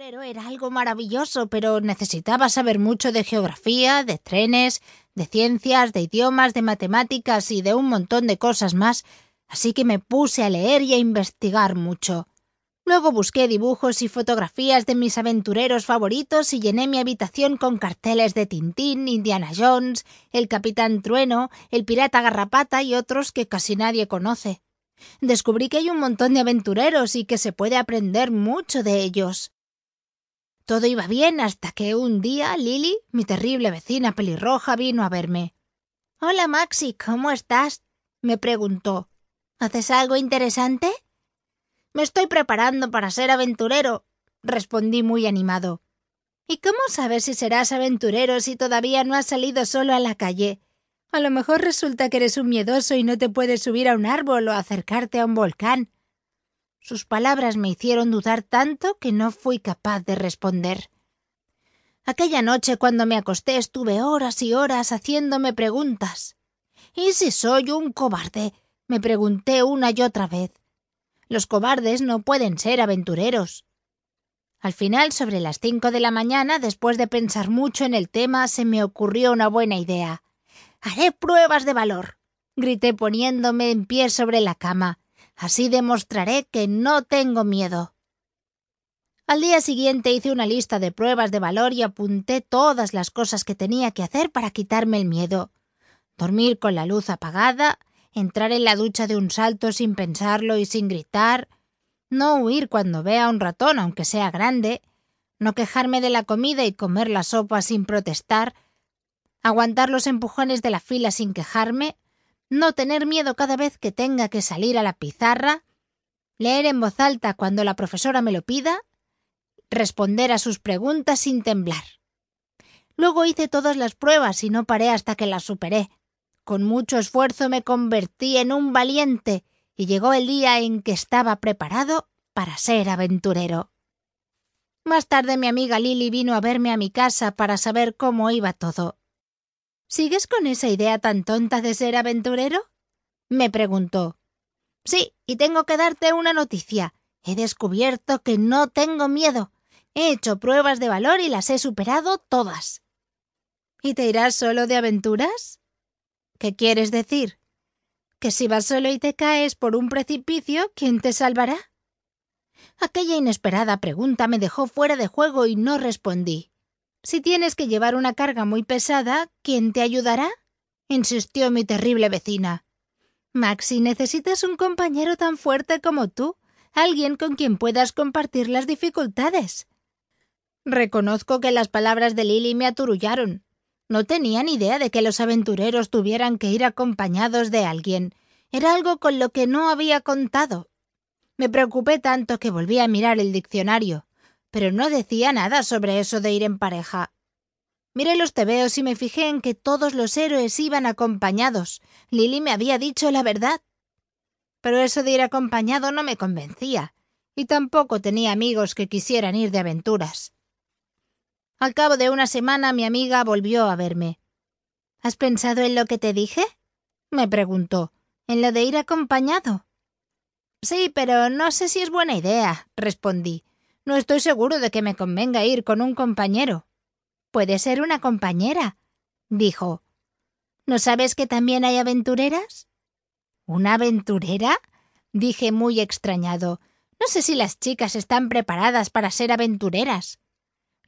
era algo maravilloso, pero necesitaba saber mucho de geografía, de trenes, de ciencias, de idiomas, de matemáticas y de un montón de cosas más, así que me puse a leer y a investigar mucho. Luego busqué dibujos y fotografías de mis aventureros favoritos y llené mi habitación con carteles de Tintín, Indiana Jones, el Capitán Trueno, el Pirata Garrapata y otros que casi nadie conoce. Descubrí que hay un montón de aventureros y que se puede aprender mucho de ellos. Todo iba bien hasta que un día Lily, mi terrible vecina pelirroja, vino a verme. Hola, Maxi, ¿cómo estás? me preguntó. ¿Haces algo interesante? Me estoy preparando para ser aventurero, respondí muy animado. ¿Y cómo sabes si serás aventurero si todavía no has salido solo a la calle? A lo mejor resulta que eres un miedoso y no te puedes subir a un árbol o acercarte a un volcán. Sus palabras me hicieron dudar tanto que no fui capaz de responder. Aquella noche cuando me acosté estuve horas y horas haciéndome preguntas. ¿Y si soy un cobarde? me pregunté una y otra vez. Los cobardes no pueden ser aventureros. Al final, sobre las cinco de la mañana, después de pensar mucho en el tema, se me ocurrió una buena idea. Haré pruebas de valor. grité poniéndome en pie sobre la cama. Así demostraré que no tengo miedo. Al día siguiente hice una lista de pruebas de valor y apunté todas las cosas que tenía que hacer para quitarme el miedo. Dormir con la luz apagada, entrar en la ducha de un salto sin pensarlo y sin gritar, no huir cuando vea un ratón aunque sea grande, no quejarme de la comida y comer la sopa sin protestar, aguantar los empujones de la fila sin quejarme, no tener miedo cada vez que tenga que salir a la pizarra, leer en voz alta cuando la profesora me lo pida, responder a sus preguntas sin temblar. Luego hice todas las pruebas y no paré hasta que las superé. Con mucho esfuerzo me convertí en un valiente y llegó el día en que estaba preparado para ser aventurero. Más tarde mi amiga Lily vino a verme a mi casa para saber cómo iba todo. ¿Sigues con esa idea tan tonta de ser aventurero? me preguntó. Sí, y tengo que darte una noticia. He descubierto que no tengo miedo. He hecho pruebas de valor y las he superado todas. ¿Y te irás solo de aventuras? ¿Qué quieres decir? ¿Que si vas solo y te caes por un precipicio, quién te salvará? Aquella inesperada pregunta me dejó fuera de juego y no respondí. Si tienes que llevar una carga muy pesada, ¿quién te ayudará? insistió mi terrible vecina. Maxi, necesitas un compañero tan fuerte como tú, alguien con quien puedas compartir las dificultades. Reconozco que las palabras de Lily me aturullaron. No tenía ni idea de que los aventureros tuvieran que ir acompañados de alguien. Era algo con lo que no había contado. Me preocupé tanto que volví a mirar el diccionario pero no decía nada sobre eso de ir en pareja. Miré los tebeos y me fijé en que todos los héroes iban acompañados. Lily me había dicho la verdad. Pero eso de ir acompañado no me convencía, y tampoco tenía amigos que quisieran ir de aventuras. Al cabo de una semana mi amiga volvió a verme. ¿Has pensado en lo que te dije? me preguntó. ¿En lo de ir acompañado? Sí, pero no sé si es buena idea, respondí. No estoy seguro de que me convenga ir con un compañero. Puede ser una compañera, dijo. ¿No sabes que también hay aventureras? ¿Una aventurera? dije muy extrañado. No sé si las chicas están preparadas para ser aventureras.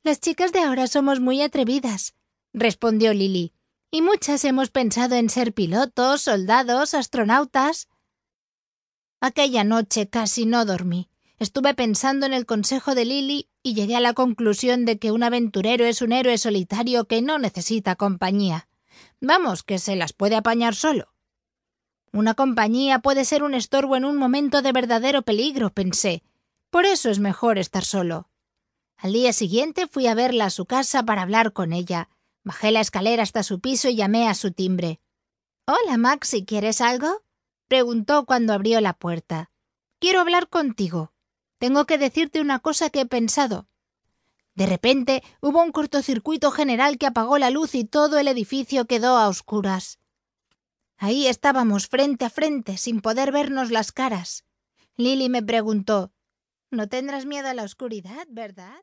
Las chicas de ahora somos muy atrevidas, respondió Lily, y muchas hemos pensado en ser pilotos, soldados, astronautas. Aquella noche casi no dormí. Estuve pensando en el consejo de Lily y llegué a la conclusión de que un aventurero es un héroe solitario que no necesita compañía. Vamos, que se las puede apañar solo. Una compañía puede ser un estorbo en un momento de verdadero peligro, pensé. Por eso es mejor estar solo. Al día siguiente fui a verla a su casa para hablar con ella. Bajé la escalera hasta su piso y llamé a su timbre. Hola, Maxi, ¿quieres algo? preguntó cuando abrió la puerta. Quiero hablar contigo. Tengo que decirte una cosa que he pensado. De repente hubo un cortocircuito general que apagó la luz y todo el edificio quedó a oscuras. Ahí estábamos frente a frente, sin poder vernos las caras. Lily me preguntó ¿No tendrás miedo a la oscuridad, verdad?